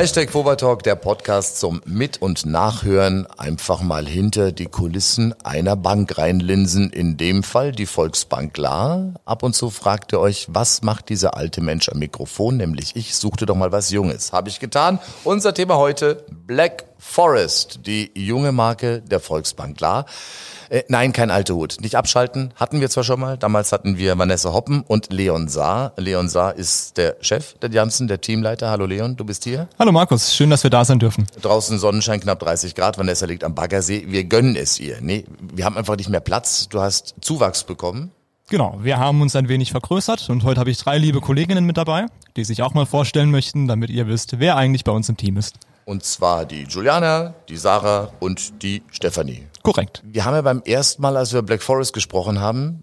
Hashtag Talk, der Podcast zum Mit- und Nachhören. Einfach mal hinter die Kulissen einer Bank reinlinsen. In dem Fall die Volksbank La. Ab und zu fragt ihr euch, was macht dieser alte Mensch am Mikrofon? Nämlich ich suchte doch mal was Junges. Habe ich getan. Unser Thema heute Black Forest, die junge Marke der Volksbank La. Äh, nein, kein alter Hut. Nicht abschalten. Hatten wir zwar schon mal. Damals hatten wir Vanessa Hoppen und Leon Saar. Leon Saar ist der Chef der Janssen, der Teamleiter. Hallo Leon, du bist hier. Hallo Markus, schön, dass wir da sein dürfen. Draußen Sonnenschein, knapp 30 Grad. Vanessa liegt am Baggersee. Wir gönnen es ihr. Nee, wir haben einfach nicht mehr Platz. Du hast Zuwachs bekommen. Genau, wir haben uns ein wenig vergrößert und heute habe ich drei liebe Kolleginnen mit dabei, die sich auch mal vorstellen möchten, damit ihr wisst, wer eigentlich bei uns im Team ist. Und zwar die Juliana, die Sarah und die Stefanie. Korrekt. Wir haben ja beim ersten Mal, als wir Black Forest gesprochen haben,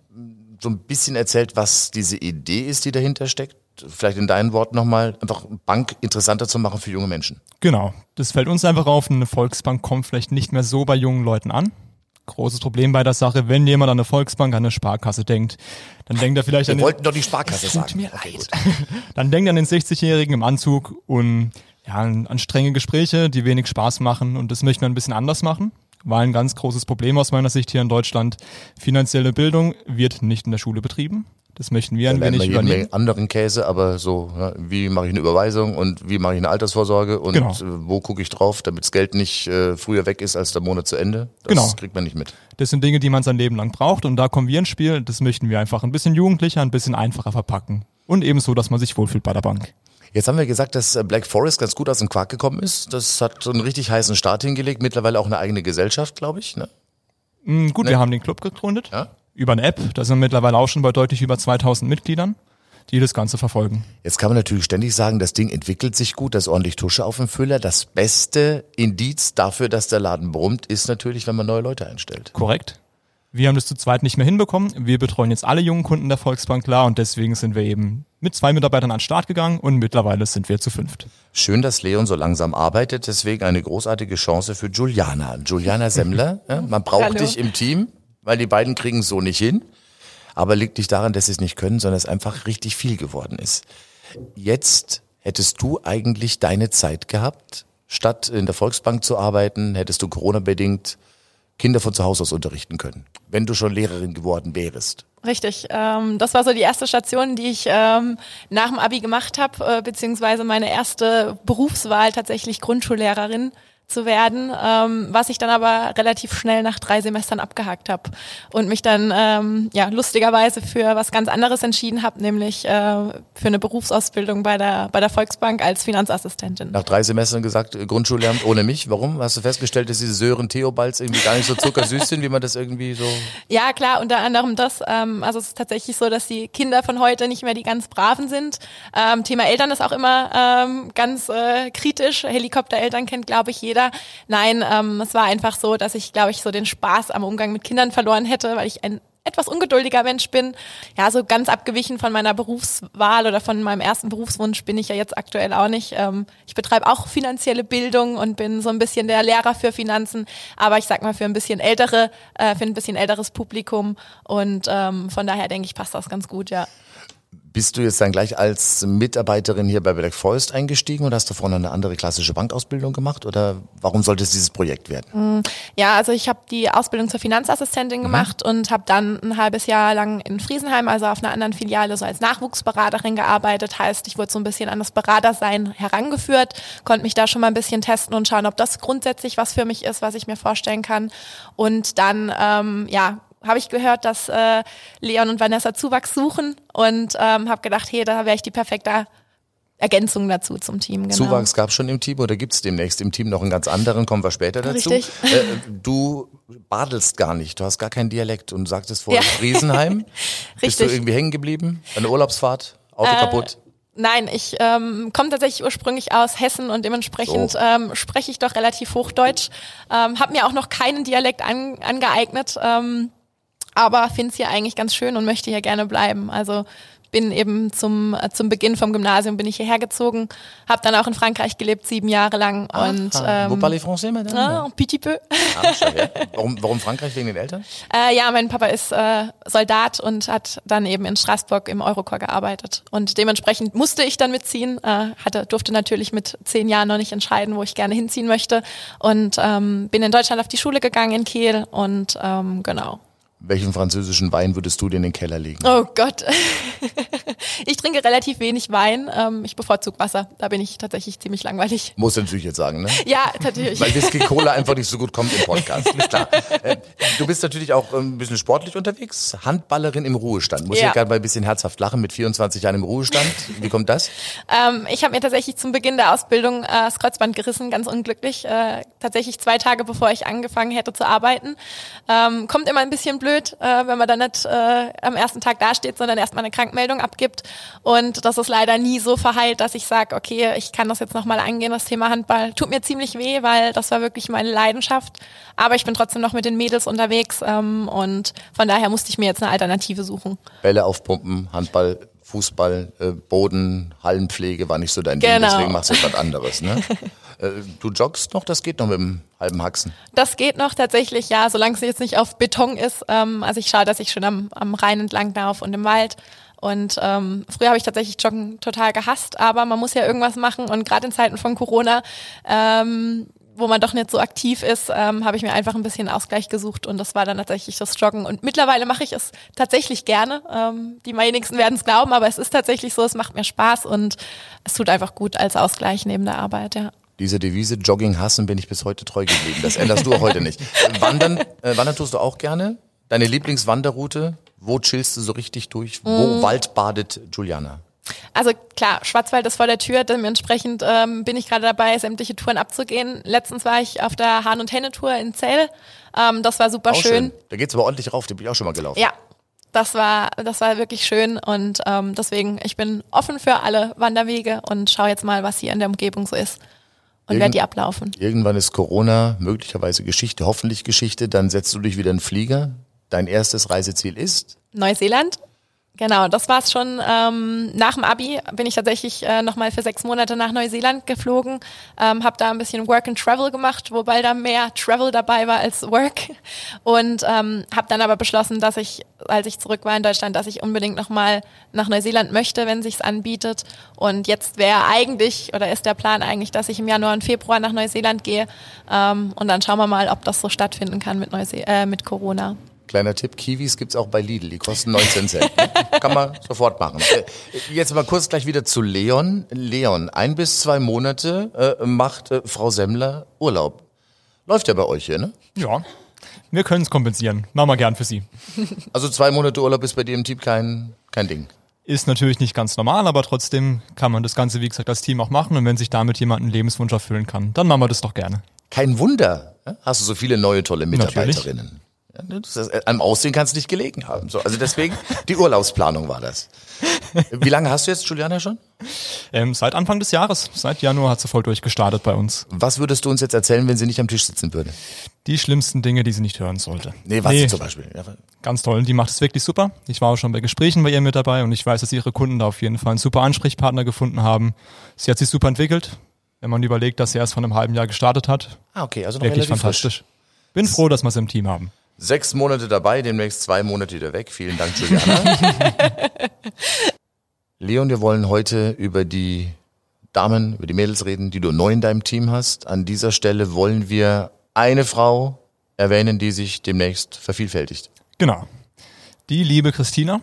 so ein bisschen erzählt, was diese Idee ist, die dahinter steckt. Vielleicht in deinen Worten nochmal, einfach Bank interessanter zu machen für junge Menschen. Genau. Das fällt uns einfach auf. Eine Volksbank kommt vielleicht nicht mehr so bei jungen Leuten an. Großes Problem bei der Sache, wenn jemand an eine Volksbank, an eine Sparkasse denkt, dann denkt er vielleicht Wir an den, wollten doch die Sparkasse sagen. Tut mir leid. dann denkt er an den 60-Jährigen im Anzug und ja, an strenge Gespräche, die wenig Spaß machen und das möchten wir ein bisschen anders machen war ein ganz großes Problem aus meiner Sicht hier in Deutschland. Finanzielle Bildung wird nicht in der Schule betrieben. Das möchten wir ein wenig wir übernehmen. anderen Käse, aber so, ja, wie mache ich eine Überweisung und wie mache ich eine Altersvorsorge und genau. wo gucke ich drauf, damit das Geld nicht äh, früher weg ist als der Monat zu Ende. Das genau. kriegt man nicht mit. Das sind Dinge, die man sein Leben lang braucht und da kommen wir ins Spiel. Das möchten wir einfach ein bisschen jugendlicher, ein bisschen einfacher verpacken. Und ebenso, dass man sich wohlfühlt bei der Bank. Jetzt haben wir gesagt, dass äh, Black Forest ganz gut aus dem Quark gekommen ist. Das hat einen richtig heißen Start hingelegt. Mittlerweile auch eine eigene Gesellschaft, glaube ich. Ne? Mm, gut, ne? wir haben den Club gegründet. Ja? Über eine App. Da sind wir mittlerweile auch schon bei deutlich über 2000 Mitgliedern die das Ganze verfolgen. Jetzt kann man natürlich ständig sagen, das Ding entwickelt sich gut, da ist ordentlich Tusche auf dem Füller. Das beste Indiz dafür, dass der Laden brummt, ist natürlich, wenn man neue Leute einstellt. Korrekt. Wir haben das zu zweit nicht mehr hinbekommen. Wir betreuen jetzt alle jungen Kunden der Volksbank klar und deswegen sind wir eben mit zwei Mitarbeitern an den Start gegangen und mittlerweile sind wir zu fünft. Schön, dass Leon so langsam arbeitet, deswegen eine großartige Chance für Juliana. Juliana Semmler, ja, man braucht Hallo. dich im Team, weil die beiden kriegen es so nicht hin. Aber liegt nicht daran, dass sie es nicht können, sondern es einfach richtig viel geworden ist. Jetzt hättest du eigentlich deine Zeit gehabt, statt in der Volksbank zu arbeiten, hättest du Corona-bedingt Kinder von zu Hause aus unterrichten können, wenn du schon Lehrerin geworden wärst. Richtig. Ähm, das war so die erste Station, die ich ähm, nach dem Abi gemacht habe, äh, beziehungsweise meine erste Berufswahl tatsächlich Grundschullehrerin zu werden, ähm, was ich dann aber relativ schnell nach drei Semestern abgehakt habe und mich dann ähm, ja lustigerweise für was ganz anderes entschieden habe, nämlich äh, für eine Berufsausbildung bei der bei der Volksbank als Finanzassistentin. Nach drei Semestern gesagt äh, Grundschullehramt ohne mich. Warum? Hast du festgestellt, dass diese Sören Theobalds irgendwie gar nicht so zuckersüß sind, wie man das irgendwie so? Ja klar, unter anderem das. Ähm, also es ist tatsächlich so, dass die Kinder von heute nicht mehr die ganz braven sind. Ähm, Thema Eltern ist auch immer ähm, ganz äh, kritisch. Helikoptereltern kennt glaube ich jeder jeder. Nein, ähm, es war einfach so, dass ich, glaube ich, so den Spaß am Umgang mit Kindern verloren hätte, weil ich ein etwas ungeduldiger Mensch bin. Ja, so ganz abgewichen von meiner Berufswahl oder von meinem ersten Berufswunsch bin ich ja jetzt aktuell auch nicht. Ähm, ich betreibe auch finanzielle Bildung und bin so ein bisschen der Lehrer für Finanzen, aber ich sag mal für ein bisschen ältere, äh, für ein bisschen älteres Publikum und ähm, von daher denke ich, passt das ganz gut, ja. Bist du jetzt dann gleich als Mitarbeiterin hier bei Black Forest eingestiegen oder hast du vorne eine andere klassische Bankausbildung gemacht oder warum sollte es dieses Projekt werden? Mm, ja, also ich habe die Ausbildung zur Finanzassistentin mhm. gemacht mhm. und habe dann ein halbes Jahr lang in Friesenheim, also auf einer anderen Filiale, so als Nachwuchsberaterin gearbeitet. Heißt, ich wurde so ein bisschen an das Beratersein herangeführt, konnte mich da schon mal ein bisschen testen und schauen, ob das grundsätzlich was für mich ist, was ich mir vorstellen kann. Und dann, ähm, ja, habe ich gehört, dass äh, Leon und Vanessa Zuwachs suchen und ähm, habe gedacht, hey, da wäre ich die perfekte Ergänzung dazu zum Team. Genau. Zuwachs gab es schon im Team oder gibt es demnächst im Team noch einen ganz anderen? Kommen wir später dazu. Richtig. Äh, du badelst gar nicht, du hast gar keinen Dialekt und sagtest vorher ja. Riesenheim. Richtig. Bist du irgendwie hängen geblieben? Eine Urlaubsfahrt? Auto äh, kaputt? Nein, ich ähm, komme tatsächlich ursprünglich aus Hessen und dementsprechend So. ähm, spreche ich doch relativ Hochdeutsch. Ähm, habe mir auch noch keinen Dialekt an, angeeignet, ähm, aber finde es hier eigentlich ganz schön und möchte hier gerne bleiben. Also bin eben zum, äh, zum Beginn vom Gymnasium bin ich hierher gezogen, habe dann auch in Frankreich gelebt, sieben Jahre lang. und Ah, Vous ähm, parlez français, madame? ah, un petit peu. Ah, warum, warum Frankreich wegen den Eltern? Äh, ja, mein Papa ist äh, Soldat und hat dann eben in Straßburg im Eurocorps gearbeitet. Und dementsprechend musste ich dann mitziehen. Äh, hatte, durfte natürlich mit zehn Jahren noch nicht entscheiden, wo ich gerne hinziehen möchte. Und ähm, bin in Deutschland auf die Schule gegangen in Kiel und ähm, genau. Welchen französischen Wein würdest du dir in den Keller legen? Oh Gott. ich trinke relativ wenig Wein. Ähm, ich bevorzuge Wasser. Da bin ich tatsächlich ziemlich langweilig. Muss natürlich jetzt sagen, ne? Ja, natürlich. Weil Whisky Cola einfach nicht so gut kommt im Podcast. Ist klar. Äh, Du bist natürlich auch ähm, ein bisschen sportlich unterwegs. Handballerin im Ruhestand. Muss Ja. ich gerade mal ein bisschen herzhaft lachen mit 24 Jahren im Ruhestand. Wie kommt das? Ähm, ich habe mir tatsächlich zum Beginn der Ausbildung äh, das Kreuzband gerissen, ganz unglücklich. Äh, tatsächlich zwei Tage bevor ich angefangen hätte zu arbeiten. Ähm, kommt immer ein bisschen blöd, äh, wenn man dann nicht äh, am ersten Tag dasteht, sondern erstmal eine Krankmeldung abgibt. Und das ist leider nie so verheilt, dass ich sage, okay, ich kann das jetzt nochmal angehen, das Thema Handball. Tut mir ziemlich weh, weil das war wirklich meine Leidenschaft. Aber ich bin trotzdem noch mit den Mädels unterwegs ähm, und von daher musste ich mir jetzt eine Alternative suchen. Bälle aufpumpen, Handball, Fußball, äh, Boden, Hallenpflege war nicht so dein Ding, Genau. deswegen machst du was anderes. Ne? äh, du joggst noch, das geht noch mit dem halben Haxen. Das geht noch tatsächlich, ja, solange es jetzt nicht auf Beton ist. Ähm, also ich schaue, dass ich schon am, am Rhein entlang laufe und im Wald. Und ähm, früher habe ich tatsächlich Joggen total gehasst, aber man muss ja irgendwas machen. Und gerade in Zeiten von Corona, ähm, wo man doch nicht so aktiv ist, ähm, habe ich mir einfach ein bisschen Ausgleich gesucht und das war dann tatsächlich das Joggen. Und mittlerweile mache ich es tatsächlich gerne. Ähm, die wenigsten werden es glauben, aber es ist tatsächlich so, es macht mir Spaß und es tut einfach gut als Ausgleich neben der Arbeit, ja. Diese Devise Jogging hassen bin ich bis heute treu geblieben. Das änderst du auch heute nicht. Wandern, äh, wandern tust du auch gerne? Deine Lieblingswanderroute? Wo chillst du so richtig durch? Wo waldbadet Juliana? Also klar, Schwarzwald ist vor der Tür, dementsprechend ähm, bin ich gerade dabei, sämtliche Touren abzugehen. Letztens war ich auf der Hahn- und Henne-Tour in Zell. Ähm, das war super Auch schön. Da geht's aber ordentlich rauf, die bin ich auch schon mal gelaufen. Ja, das war, das war wirklich schön und ähm, deswegen, ich bin offen für alle Wanderwege und schaue jetzt mal, was hier in der Umgebung so ist und Irgend- die ablaufen. Irgendwann ist Corona möglicherweise Geschichte, hoffentlich Geschichte, dann setzt du dich wieder in den Flieger. Dein erstes Reiseziel ist? Neuseeland. Genau, das war's schon. Ähm, nach dem Abi bin ich tatsächlich äh, nochmal für sechs Monate nach Neuseeland geflogen, ähm, habe da ein bisschen Work and Travel gemacht, wobei da mehr Travel dabei war als Work und ähm, habe dann aber beschlossen, dass ich, als ich zurück war in Deutschland, dass ich unbedingt nochmal nach Neuseeland möchte, wenn sich's anbietet. Und jetzt wäre eigentlich oder ist der Plan eigentlich, dass ich im Januar und Februar nach Neuseeland gehe ähm, und dann schauen wir mal, ob das so stattfinden kann mit, Neuse äh, mit Corona. Kleiner Tipp, Kiwis gibt's auch bei Lidl, die kosten 19 Cent. Kann man sofort machen. Äh, Jetzt mal kurz gleich wieder zu Leon. Leon, ein bis zwei Monate äh, macht äh, Frau Semmler Urlaub. Läuft ja bei euch hier, ne? Ja, wir können es kompensieren. Machen wir gern für Sie. Also zwei Monate Urlaub ist bei im Team kein, kein Ding. Ist natürlich nicht ganz normal, aber trotzdem kann man das Ganze, wie gesagt, als Team auch machen. Und wenn sich damit jemand einen Lebenswunsch erfüllen kann, dann machen wir das doch gerne. Kein Wunder, ja? hast du so viele neue tolle Mitarbeiterinnen. Ne, das ist, äh, am Aussehen kann es nicht gelegen haben. So, also deswegen, die Urlaubsplanung war das. Wie lange hast du jetzt, Juliana, schon? Ähm, seit Anfang des Jahres, seit Januar hat sie voll durchgestartet bei uns. Was würdest du uns jetzt erzählen, wenn sie nicht am Tisch sitzen würde? Die schlimmsten Dinge, die sie nicht hören sollte. Nee, was zum Beispiel? Ganz toll. Die macht es wirklich super. Ich war auch schon bei Gesprächen bei ihr mit dabei und ich weiß, dass ihre Kunden da auf jeden Fall einen super Ansprechpartner gefunden haben. Sie hat sich super entwickelt. Wenn man überlegt, dass sie erst vor einem halben Jahr gestartet hat. Ah, okay, also noch Wirklich relativ frisch. fantastisch. Bin froh, dass wir es im Team haben. Sechs Monate dabei, demnächst zwei Monate wieder weg. Vielen Dank, Juliana. Leon, wir wollen heute über die Damen, über die Mädels reden, die du neu in deinem Team hast. An dieser Stelle wollen wir eine Frau erwähnen, die sich demnächst vervielfältigt. Genau. Die liebe Christina,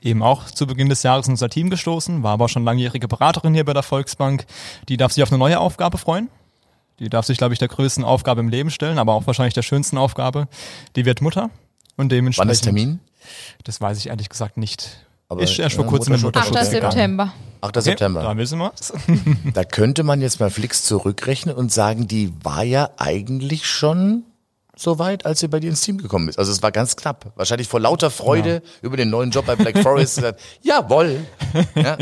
eben auch zu Beginn des Jahres in unser Team gestoßen, war aber schon langjährige Beraterin hier bei der Volksbank. Die darf sich auf eine neue Aufgabe freuen. Die darf sich, glaube ich, der größten Aufgabe im Leben stellen, aber auch wahrscheinlich der schönsten Aufgabe. Die wird Mutter und dementsprechend. Wann ist Termin? Das weiß ich ehrlich gesagt nicht. Aber, ist erst vor ja, kurzem in Mutterschutz. Mutterschutz 8. gegangen. September. 8. Okay, September. Da wissen wir's. Da könnte man jetzt mal Flix zurückrechnen und sagen, die war ja eigentlich schon so weit, als sie bei dir ins Team gekommen ist. Also es war ganz knapp. Wahrscheinlich vor lauter Freude über den neuen Job bei Black Forest gesagt, jawohl. Ja.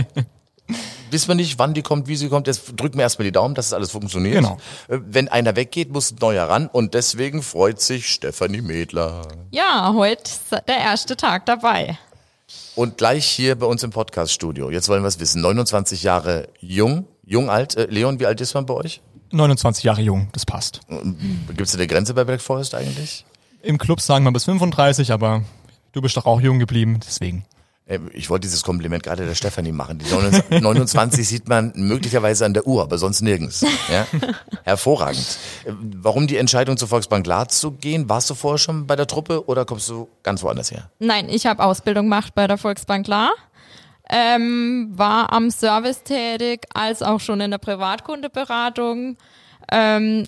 Wissen wir nicht, wann die kommt, wie sie kommt. Jetzt drücken wir erstmal die Daumen, dass es alles funktioniert. Genau. Äh, Wenn einer weggeht, muss ein neuer ran und deswegen freut sich Stefanie Mädler. Ja, heute ist der erste Tag dabei. Und gleich hier bei uns im Podcaststudio. Jetzt wollen wir es wissen. 29 Jahre jung, jung alt. Äh, Leon, wie alt ist man bei euch? 29 Jahre jung, das passt. Gibt es eine Grenze bei Black Forest eigentlich? Im Club sagen wir bis 35, aber du bist doch auch jung geblieben, deswegen. Äh, Ich wollte dieses Kompliment gerade der Stefanie machen. Die 29 29 sieht man möglicherweise an der Uhr, aber sonst nirgends. Ja? Hervorragend. Äh, Warum die Entscheidung zur Volksbank La zu gehen? Warst du vorher schon bei der Truppe oder kommst du ganz woanders her? Nein, ich habe Ausbildung gemacht bei der Volksbank La. Ähm, war am Service tätig, als auch schon in der Privatkundeberatung. Ähm,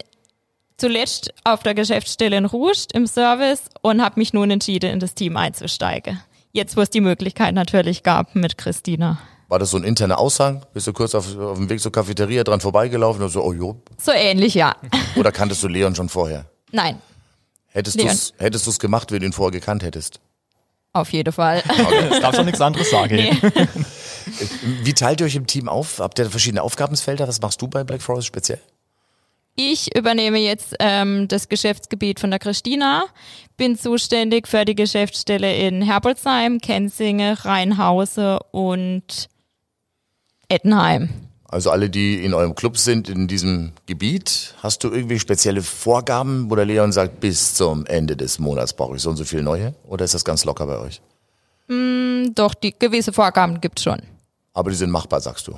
zuletzt auf der Geschäftsstelle in Rust im Service und habe mich nun entschieden, in das Team einzusteigen. Jetzt, wo es die Möglichkeit natürlich gab mit Christina. War das so ein interner Aushang? Bist du kurz auf, auf dem Weg zur Cafeteria dran vorbeigelaufen und so, oh jo? So ähnlich, ja. Oder kanntest du Leon schon vorher? Nein, Hättest hättest du's gemacht, wenn du ihn vorher gekannt hättest? auf jeden Fall. Es darf schon nichts anderes sagen. Nee. Wie teilt ihr euch im Team auf? Habt ihr verschiedene Aufgabensfelder? Was machst du bei Black Forest speziell? Ich übernehme jetzt ähm, das Geschäftsgebiet von der Christina, bin zuständig für die Geschäftsstelle in Herbolzheim, Kenzinge, Rheinhause und Ettenheim. Also alle, die in eurem Club sind, in diesem Gebiet, hast du irgendwie spezielle Vorgaben, wo der Leon sagt, bis zum Ende des Monats brauche ich so und so viel neue? Oder ist das ganz locker bei euch? Doch, die gewisse Vorgaben gibt's schon. Aber die sind machbar, sagst du.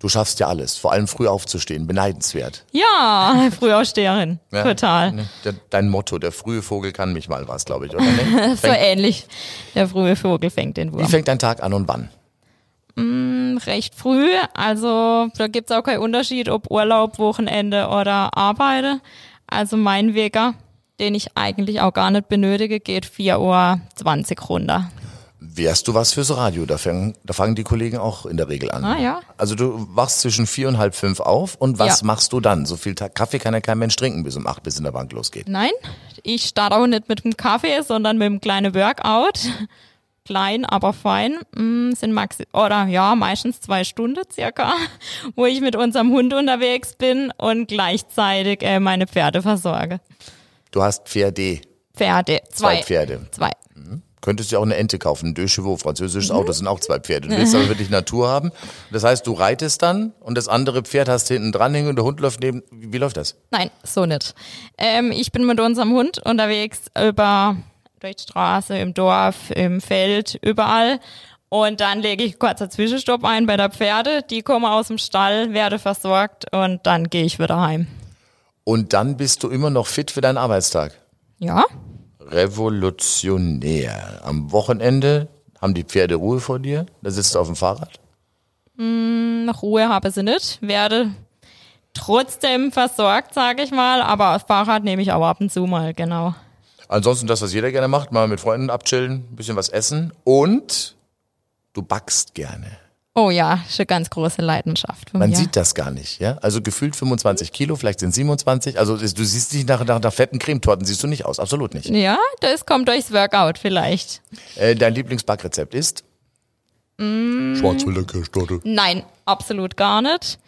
Du schaffst ja alles, vor allem früh aufzustehen, beneidenswert. Ja, Frühaufsteherin. Ja, Total. ne, dein Motto, der frühe Vogel kann mich mal was, glaube ich, oder? Ne? So ähnlich. Der frühe Vogel fängt den Wie Wurm. fängt dein Tag an und wann? Recht früh. Also da gibt's auch keinen Unterschied, ob Urlaub, Wochenende oder Arbeite. Also mein Weger, den ich eigentlich auch gar nicht benötige, geht 4.20 Uhr runter. Wärst du was fürs Radio? Da fangen, da fangen die Kollegen auch in der Regel an. Ah, ja. Also du wachst zwischen vier und halb fünf auf und was Ja. machst du dann? So viel Ta Kaffee kann ja kein Mensch trinken, bis um acht bis in der Bank losgeht. Nein, ich starte auch nicht mit dem Kaffee, sondern mit einem kleinen Workout. Klein, aber fein. Mm, sind maxi oder ja, meistens zwei Stunden circa, wo ich mit unserem Hund unterwegs bin und gleichzeitig äh, meine Pferde versorge. Du hast Pferde, Pferde. zwei Zwei. Pferde. Zwei. Könntest ja auch eine Ente kaufen, ein Deux Chevaux, französisches Mhm. Auto, das sind auch zwei Pferde. Du willst aber wirklich Natur haben. Das heißt, du reitest dann und das andere Pferd hast hinten dran hängen und der Hund läuft neben. Wie, wie läuft das? Nein, so nicht. Ähm, ich bin mit unserem Hund unterwegs über durch die Straße, im Dorf, im Feld, überall. Und dann lege ich kurz einen Zwischenstopp ein bei der Pferde. Die kommen aus dem Stall, werde versorgt und dann gehe ich wieder heim. Und dann bist du immer noch fit für deinen Arbeitstag. Ja, Revolutionär. Am Wochenende haben die Pferde Ruhe vor dir, da sitzt du auf dem Fahrrad. nach Ruhe habe sie nicht, werde trotzdem versorgt, sage ich mal. Aber das Fahrrad nehme ich auch ab und zu mal, genau. Ansonsten das, was jeder gerne macht, mal mit Freunden abchillen, ein bisschen was essen und du backst gerne. Oh ja, eine ganz große Leidenschaft Man mir. sieht das gar nicht, ja? Also gefühlt 25 Kilo, vielleicht sind 27. Also du siehst nicht nach, nach, nach fetten Cremetorten, siehst du nicht aus, absolut nicht. ja, das kommt durchs Workout vielleicht. Äh, dein Lieblingsbackrezept ist? Schwarzwälder Kirschtorte. Nein, absolut gar nicht.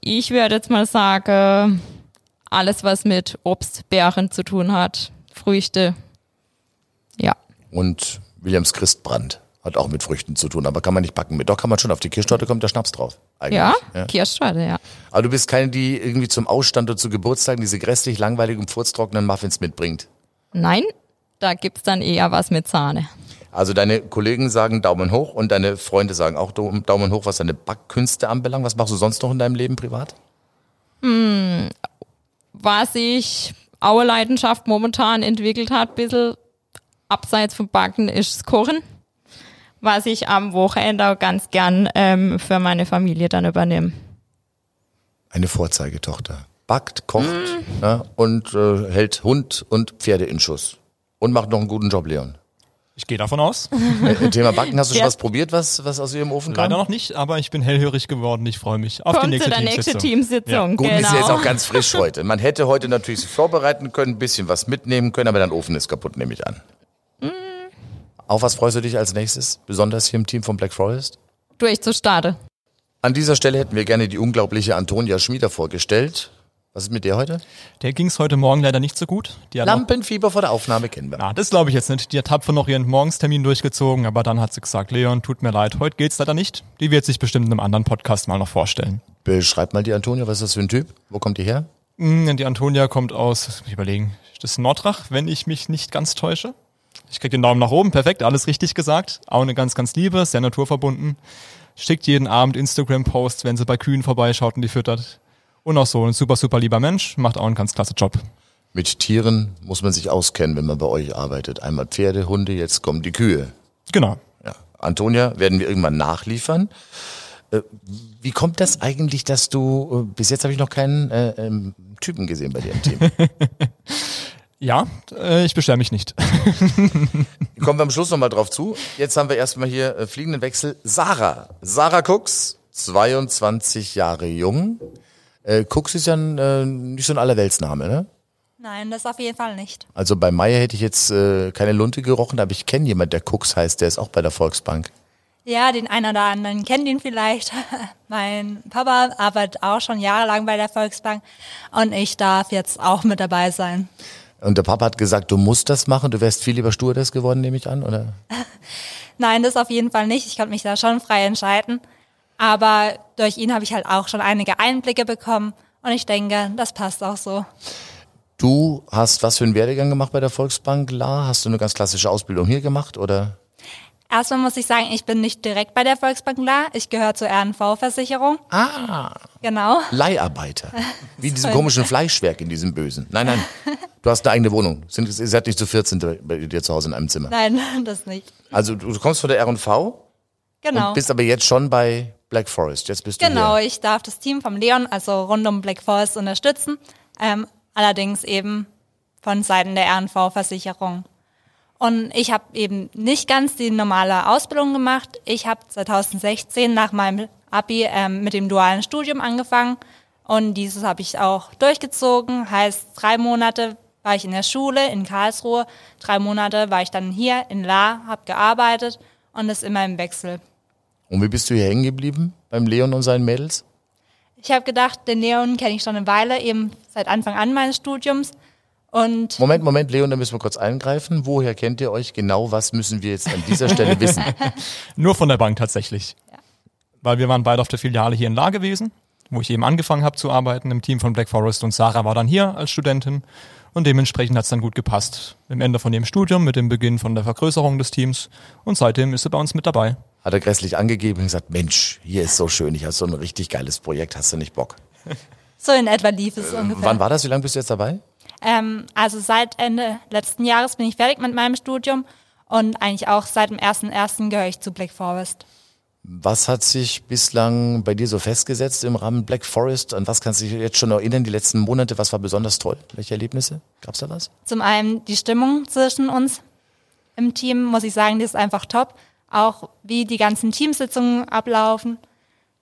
Ich würde jetzt mal sagen, alles, was mit Obst, Beeren zu tun hat, Früchte. Ja. Und Williams Christbrand hat auch mit Früchten zu tun, aber kann man nicht backen mit. Doch, kann man schon. Auf die Kirschtorte kommt der Schnaps drauf. Ja, ja. Kirschtorte, ja. Aber du bist keine, die irgendwie zum Ausstand oder zu Geburtstagen diese grässlich langweiligen, furztrockenen Muffins mitbringt. Nein, da gibt's dann eher was mit Sahne. Also deine Kollegen sagen Daumen hoch und deine Freunde sagen auch Dau- Daumen hoch, was deine Backkünste anbelangt. Was machst du sonst noch in deinem Leben privat? Was sich auch eine Leidenschaft momentan entwickelt hat, bisschen abseits vom Backen, ist das Kochen. Was ich am Wochenende auch ganz gern ähm, für meine Familie dann übernehme. Eine Vorzeigetochter. Backt, kocht ja, und äh, hält Hund und Pferde in Schuss. Und macht noch einen guten Job, Leon. Ich gehe davon aus. Äh, Thema Backen, hast du schon Ja. was probiert, was, was aus ihrem Ofen kam? Leider noch nicht, aber ich bin hellhörig geworden. Ich freue mich auf die Kommt nächste zu der nächste Teamsitzung. Teamsitzung. Gut, genau. ist ja jetzt auch ganz frisch heute. Man hätte heute natürlich sich vorbereiten können, ein bisschen was mitnehmen können, aber dein Ofen ist kaputt, nehme ich an. Auf was freust du dich als nächstes? Besonders hier im Team von Black Forest? durchzustarten. An dieser Stelle hätten wir gerne die unglaubliche Antonia Schmieder vorgestellt. Was ist mit der heute? Der ging es heute Morgen leider nicht so gut. Die hat noch, Lampenfieber vor der Aufnahme kennen wir. na, das glaube ich jetzt nicht. Die hat tapfer noch ihren Morgenstermin durchgezogen, aber dann hat sie gesagt, Leon, tut mir leid, heute geht's leider nicht. Die wird sich bestimmt in einem anderen Podcast mal noch vorstellen. Beschreib mal die Antonia, was ist das für ein Typ? Wo kommt die her? Mm, Die Antonia kommt aus, lass mich überlegen, das ist Nordrach, wenn ich mich nicht ganz täusche. Ich krieg den Daumen nach oben, perfekt, alles richtig gesagt. Auch eine ganz, ganz liebe, sehr naturverbunden. Schickt jeden Abend Instagram-Posts, wenn sie bei Kühen vorbeischaut und die füttert. Und auch so ein super, super lieber Mensch, macht auch einen ganz klasse Job. Mit Tieren muss man sich auskennen, wenn man bei euch arbeitet. Einmal Pferde, Hunde, jetzt kommen die Kühe. Genau. Ja. Antonia werden wir irgendwann nachliefern. Äh, Wie kommt das eigentlich, dass du, äh, bis jetzt habe ich noch keinen äh, ähm, Typen gesehen bei dir im Team. Ja, äh, ich beschwere mich nicht. Kommen wir am Schluss nochmal drauf zu. Jetzt haben wir erstmal hier äh, fliegenden Wechsel. Sarah. Sarah Cooks, 22 Jahre jung. Äh, Cooks ist ja ein, äh, nicht so ein Allerweltsname, ne? Nein, das auf jeden Fall nicht. Also bei Meier hätte ich jetzt äh, keine Lunte gerochen, aber ich kenne jemand, der Cooks heißt, der ist auch bei der Volksbank. Ja, den einen oder anderen kennt ihn vielleicht. mein Papa arbeitet auch schon jahrelang bei der Volksbank und ich darf jetzt auch mit dabei sein. Und der Papa hat gesagt, du musst das machen, du wärst viel lieber Stewardess geworden, nehme ich an, oder? Nein, das auf jeden Fall nicht. Ich konnte mich da schon frei entscheiden. Aber durch ihn habe ich halt auch schon einige Einblicke bekommen und ich denke, das passt auch so. Du hast was für einen Werdegang gemacht bei der Volksbank, La? Hast du eine ganz klassische Ausbildung hier gemacht, oder? Erstmal muss ich sagen, ich bin nicht direkt bei der Volksbank da. Ich gehöre zur RNV-Versicherung. Ah, Genau. Leiharbeiter. Wie in diesem komischen Fleischwerk in diesem Bösen. Nein, nein. Du hast eine eigene Wohnung. Sind, ihr seid nicht zu 14 bei dir zu Hause in einem Zimmer. Nein, das nicht. Also du kommst von der R&V Genau. und bist aber jetzt schon bei Black Forest. Jetzt bist du Genau, hier. ich darf das Team vom Leon, also rund um Black Forest, unterstützen. Ähm, allerdings eben von Seiten der RNV-Versicherung. Und ich habe eben nicht ganz die normale Ausbildung gemacht. Ich habe 2016 nach meinem Abi ähm, mit dem dualen Studium angefangen. Und dieses habe ich auch durchgezogen. Heißt, drei Monate war ich in der Schule in Karlsruhe. Drei Monate war ich dann hier in La, habe gearbeitet und das immer im Wechsel. Und wie bist du hier hängen geblieben beim Leon und seinen Mädels? Ich habe gedacht, den Leon kenne ich schon eine Weile, eben seit Anfang an meines Studiums. Und Moment, Moment, Leon, da müssen wir kurz eingreifen. Woher kennt ihr euch genau? Was müssen wir jetzt an dieser Stelle wissen? Nur von der Bank tatsächlich. Weil wir waren beide auf der Filiale hier in La gewesen, wo ich eben angefangen habe zu arbeiten im Team von Black Forest und Sarah war dann hier als Studentin und dementsprechend hat es dann gut gepasst. Im Ende von ihrem Studium, mit dem Beginn von der Vergrößerung des Teams und seitdem ist sie bei uns mit dabei. Hat er grässlich angegeben und gesagt, Mensch, hier ist so schön, ich habe so ein richtig geiles Projekt, hast du nicht Bock? so in etwa lief es ungefähr. Wann war das? Wie lange bist du jetzt dabei? Ähm, also seit Ende letzten Jahres bin ich fertig mit meinem Studium und eigentlich auch seit dem 1.1. gehöre ich zu Black Forest. Was hat sich bislang bei dir so festgesetzt im Rahmen Black Forest? An was kannst du dich jetzt schon erinnern, die letzten Monate? Was war besonders toll? Welche Erlebnisse? Gab's da was? Zum einen die Stimmung zwischen uns im Team, muss ich sagen, die ist einfach top. Auch wie die ganzen Teamsitzungen ablaufen.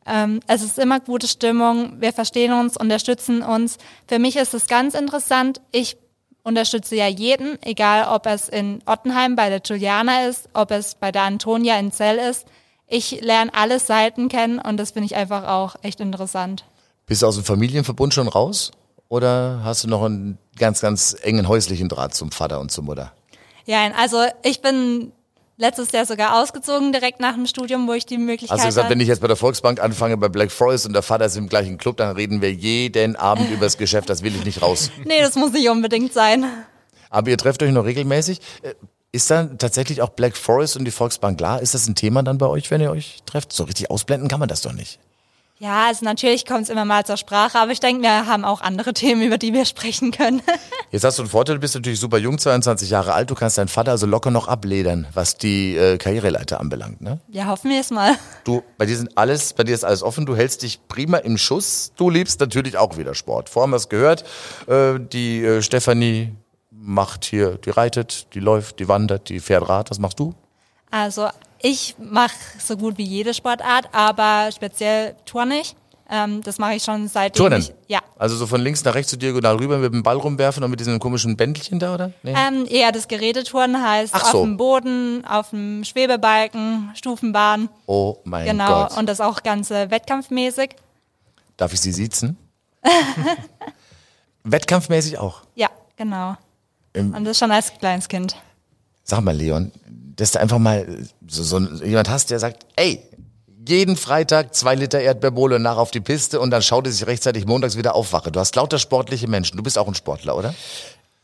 Ähm, es ist immer gute Stimmung, wir verstehen uns, unterstützen uns. Für mich ist es ganz interessant. Ich unterstütze ja jeden, egal ob es in Ottenheim bei der Juliana ist, ob es bei der Antonia in Zell ist. Ich lerne alle Seiten kennen und das finde ich einfach auch echt interessant. Bist du aus dem Familienverbund schon raus? Oder hast du noch einen ganz, ganz engen häuslichen Draht zum Vater und zur Mutter? Ja, also ich bin letztes Jahr sogar ausgezogen direkt nach dem Studium, wo ich die Möglichkeit Hast du gesagt, hatte. wenn ich jetzt bei der Volksbank anfange bei Black Forest und der Vater ist im gleichen Club, dann reden wir jeden Abend über das Geschäft, das will ich nicht raus. Nee, das muss nicht unbedingt sein. Aber ihr trefft euch noch regelmäßig. Äh, Ist dann tatsächlich auch Black Forest und die Volksbank klar? Ist das ein Thema dann bei euch, wenn ihr euch trefft? So richtig ausblenden kann man das doch nicht. Ja, also natürlich kommt es immer mal zur Sprache, aber ich denke, wir haben auch andere Themen, über die wir sprechen können. Jetzt hast du einen Vorteil, du bist natürlich super jung, 22 Jahre alt, du kannst deinen Vater also locker noch abledern, was die äh, Karriereleiter anbelangt. Ne? Ja, hoffen wir es mal. Du, bei dir sind alles, bei dir ist alles offen, du hältst dich prima im Schuss, du liebst natürlich auch wieder Sport. Vorher haben wir es gehört, äh, die äh, Stefanie macht hier, die reitet, die läuft, die wandert, die fährt Rad, was machst du? Also ich mache so gut wie jede Sportart, aber speziell nicht. Ähm, das mache ich schon seitdem Turnen? ich, ja. Also so von links nach rechts so diagonal rüber mit dem Ball rumwerfen und mit diesem komischen Bändelchen da, oder? Nee. Ähm, eher das Geräteturnen heißt Ach so. auf dem Boden, auf dem Schwebebalken, Stufenbahn. oh mein genau. Gott. Und das auch ganze wettkampfmäßig. Darf ich Sie siezen? Wettkampfmäßig auch. Ja, genau. Ähm, Und das schon als kleines Kind. Sag mal, Leon, dass du einfach mal so, so jemand hast, der sagt, ey, jeden Freitag zwei Liter Erdbeerbohle nach auf die Piste und dann schaut es sich rechtzeitig montags wieder aufwache. Du hast lauter sportliche Menschen. Du bist auch ein Sportler, oder?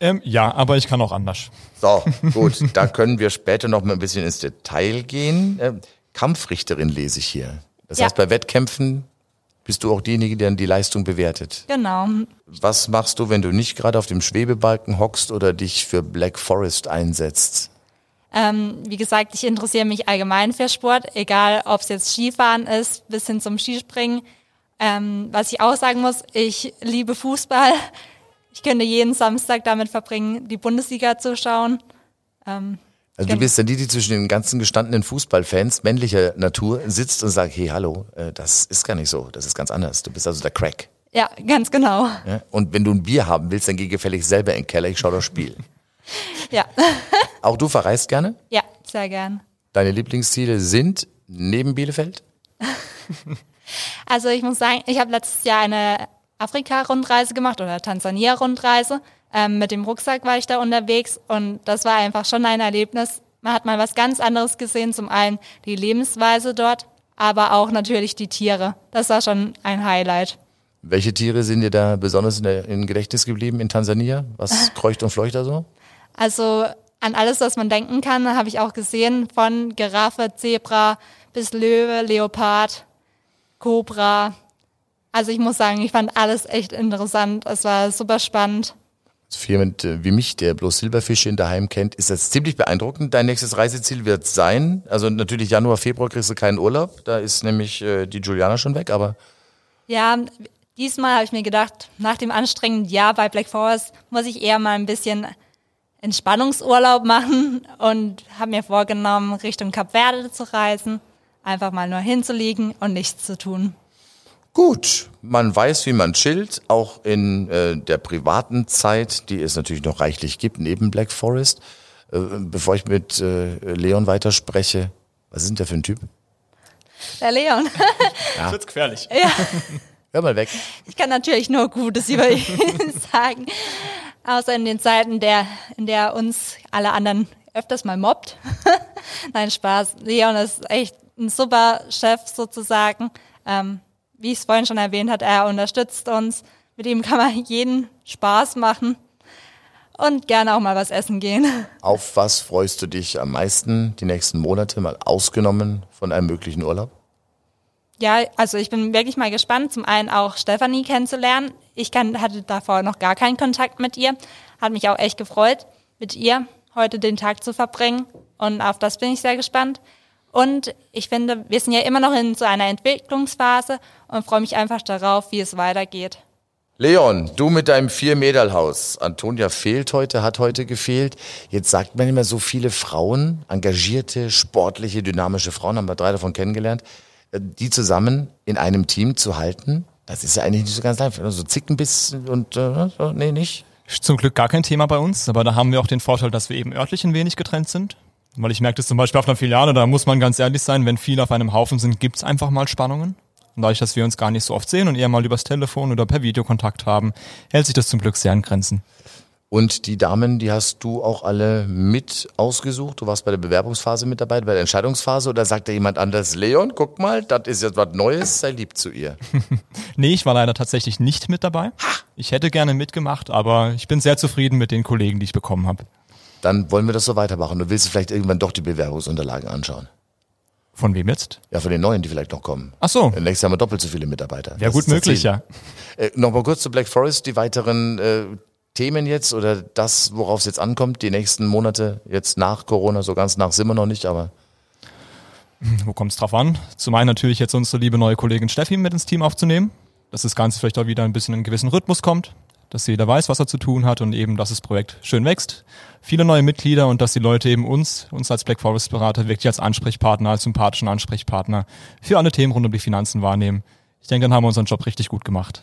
Ähm, ja, aber ich kann auch anders. So, gut, da können wir später noch mal ein bisschen ins Detail gehen. Ähm, Kampfrichterin lese ich hier. Das Ja. heißt, bei Wettkämpfen bist du auch diejenige, die dann die Leistung bewertet. Genau. Was machst du, wenn du nicht gerade auf dem Schwebebalken hockst oder dich für Black Forest einsetzt? Ähm, wie gesagt, ich interessiere mich allgemein für Sport, egal ob es jetzt Skifahren ist, bis hin zum Skispringen. Ähm, was ich auch sagen muss, ich liebe Fußball. Ich könnte jeden Samstag damit verbringen, die Bundesliga zu schauen. Ähm, Also du bist dann die, die zwischen den ganzen gestandenen Fußballfans männlicher Natur sitzt und sagt, hey, hallo, äh, das ist gar nicht so, das ist ganz anders. Du bist also der Crack. ja, ganz genau. Ja? Und wenn du ein Bier haben willst, dann geh gefällig selber in den Keller, ich schau das Spiel. Ja, Auch du verreist gerne? ja, sehr gern. Deine Lieblingsziele sind neben Bielefeld? Also ich muss sagen, ich habe letztes Jahr eine Afrika-Rundreise gemacht oder Tansania-Rundreise. Ähm, mit dem Rucksack war ich da unterwegs und das war einfach schon ein Erlebnis. Man hat mal was ganz anderes gesehen. Zum einen die Lebensweise dort, aber auch natürlich die Tiere. Das war schon ein Highlight. Welche Tiere sind dir da besonders in der, im Gedächtnis geblieben in Tansania? Was kreucht und fleucht da so? Also an alles, was man denken kann, habe ich auch gesehen. Von Giraffe, Zebra bis Löwe, Leopard, Cobra. Also ich muss sagen, ich fand alles echt interessant. Es war super spannend. Für jemand äh, wie mich, der bloß Silberfische in daheim kennt, ist das ziemlich beeindruckend. Dein nächstes Reiseziel wird sein, also natürlich Januar, Februar kriegst du keinen Urlaub, da ist nämlich äh, die Juliana schon weg, aber Ja, diesmal habe ich mir gedacht, nach dem anstrengenden Jahr bei Black Forest muss ich eher mal ein bisschen Entspannungsurlaub machen und habe mir vorgenommen, Richtung Kap Verde zu reisen. Einfach mal nur hinzulegen und nichts zu tun. gut, man weiß, wie man chillt, auch in äh, der privaten Zeit, die es natürlich noch reichlich gibt, neben Black Forest. Äh, bevor ich mit äh, Leon weiterspreche, was ist denn der für ein Typ? Der Leon. Das wird gefährlich. Hör mal weg. Ich kann natürlich nur Gutes über ihn sagen. Außer in den Zeiten, der, in der uns alle anderen öfters mal mobbt. Nein, Spaß. Leon ist echt ein super Chef sozusagen. Ähm, wie ich es vorhin schon erwähnt hat, er unterstützt uns. Mit ihm kann man jeden Spaß machen und gerne auch mal was essen gehen. Auf was freust du dich am meisten die nächsten Monate, mal ausgenommen von einem möglichen Urlaub? Ja, also ich bin wirklich mal gespannt, zum einen auch Stefanie kennenzulernen. Ich kann, hatte davor noch gar keinen Kontakt mit ihr. Hat mich auch echt gefreut, mit ihr heute den Tag zu verbringen. Und auf das bin ich sehr gespannt. Und ich finde, wir sind ja immer noch in so einer Entwicklungsphase und freue mich einfach darauf, wie es weitergeht. Leon, du mit deinem Vier-Mädel-Haus. Antonia fehlt heute, hat heute gefehlt. Jetzt sagt man immer so viele Frauen, engagierte, sportliche, dynamische Frauen, haben wir drei davon kennengelernt, die zusammen in einem Team zu halten. Das ist ja eigentlich nicht so ganz einfach. So Zickenbiss und, äh, nee, nicht. Zum Glück gar kein Thema bei uns, aber da haben wir auch den Vorteil, dass wir eben örtlich ein wenig getrennt sind. Weil ich merke das zum Beispiel auf einer Filiale, da muss man ganz ehrlich sein, wenn viele auf einem Haufen sind, gibt's einfach mal Spannungen. Und dadurch, dass wir uns gar nicht so oft sehen und eher mal übers Telefon oder per Videokontakt haben, hält sich das zum Glück sehr in Grenzen. Und die Damen, die hast du auch alle mit ausgesucht? Du warst bei der Bewerbungsphase mit dabei, bei der Entscheidungsphase oder sagt da jemand anders, Leon, guck mal, das ist jetzt was Neues, sei lieb zu ihr. Nee, ich war leider tatsächlich nicht mit dabei. Ich hätte gerne mitgemacht, aber ich bin sehr zufrieden mit den Kollegen, die ich bekommen habe. Dann wollen wir das so weitermachen. Du willst vielleicht irgendwann doch die Bewerbungsunterlagen anschauen. Von wem jetzt? Ja, von den Neuen, die vielleicht noch kommen. Ach so, Nächstes Jahr haben wir doppelt so viele Mitarbeiter. wäre Das gut möglich, ja. Äh, Nochmal kurz zu Black Forest, die weiteren äh, Themen jetzt oder das, worauf es jetzt ankommt, die nächsten Monate, jetzt nach Corona, so ganz nach sind wir noch nicht, aber Wo kommt es drauf an? Zum einen natürlich jetzt unsere liebe neue Kollegin Steffi mit ins Team aufzunehmen, dass das Ganze vielleicht auch wieder ein bisschen in einen gewissen Rhythmus kommt, dass jeder weiß, was er zu tun hat und eben, dass das Projekt schön wächst. Viele neue Mitglieder und dass die Leute eben uns, uns als Black Forest Berater wirklich als Ansprechpartner, als sympathischen Ansprechpartner für alle Themen rund um die Finanzen wahrnehmen. ich denke, dann haben wir unseren Job richtig gut gemacht.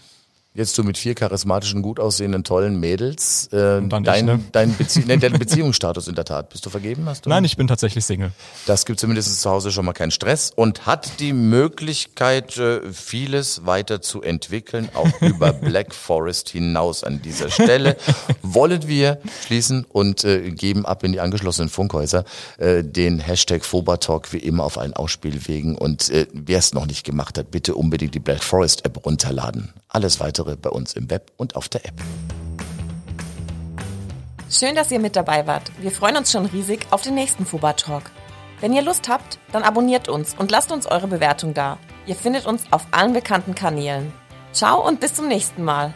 Jetzt du mit vier charismatischen, gut aussehenden, tollen Mädels. Äh, dein, ich, ne? dein, Bezie nee, dein Beziehungsstatus in der Tat. Bist du vergeben? Hast du? Nein, ich bin tatsächlich Single. Das gibt zumindest zu Hause schon mal keinen Stress und hat die Möglichkeit, äh, vieles weiter zu entwickeln, auch über Black Forest hinaus an dieser Stelle. Wollen wir schließen und äh, geben ab in die angeschlossenen Funkhäuser äh, den Hashtag Fobatalk wie immer auf allen Ausspielwegen. Und äh, wer es noch nicht gemacht hat, bitte unbedingt die Black Forest App runterladen. Alles weitere bei uns im Web und auf der App. Schön, dass ihr mit dabei wart. Wir freuen uns schon riesig auf den nächsten Fuba Talk. Wenn ihr Lust habt, dann abonniert uns und lasst uns eure Bewertung da. Ihr findet uns auf allen bekannten Kanälen. Ciao und bis zum nächsten Mal.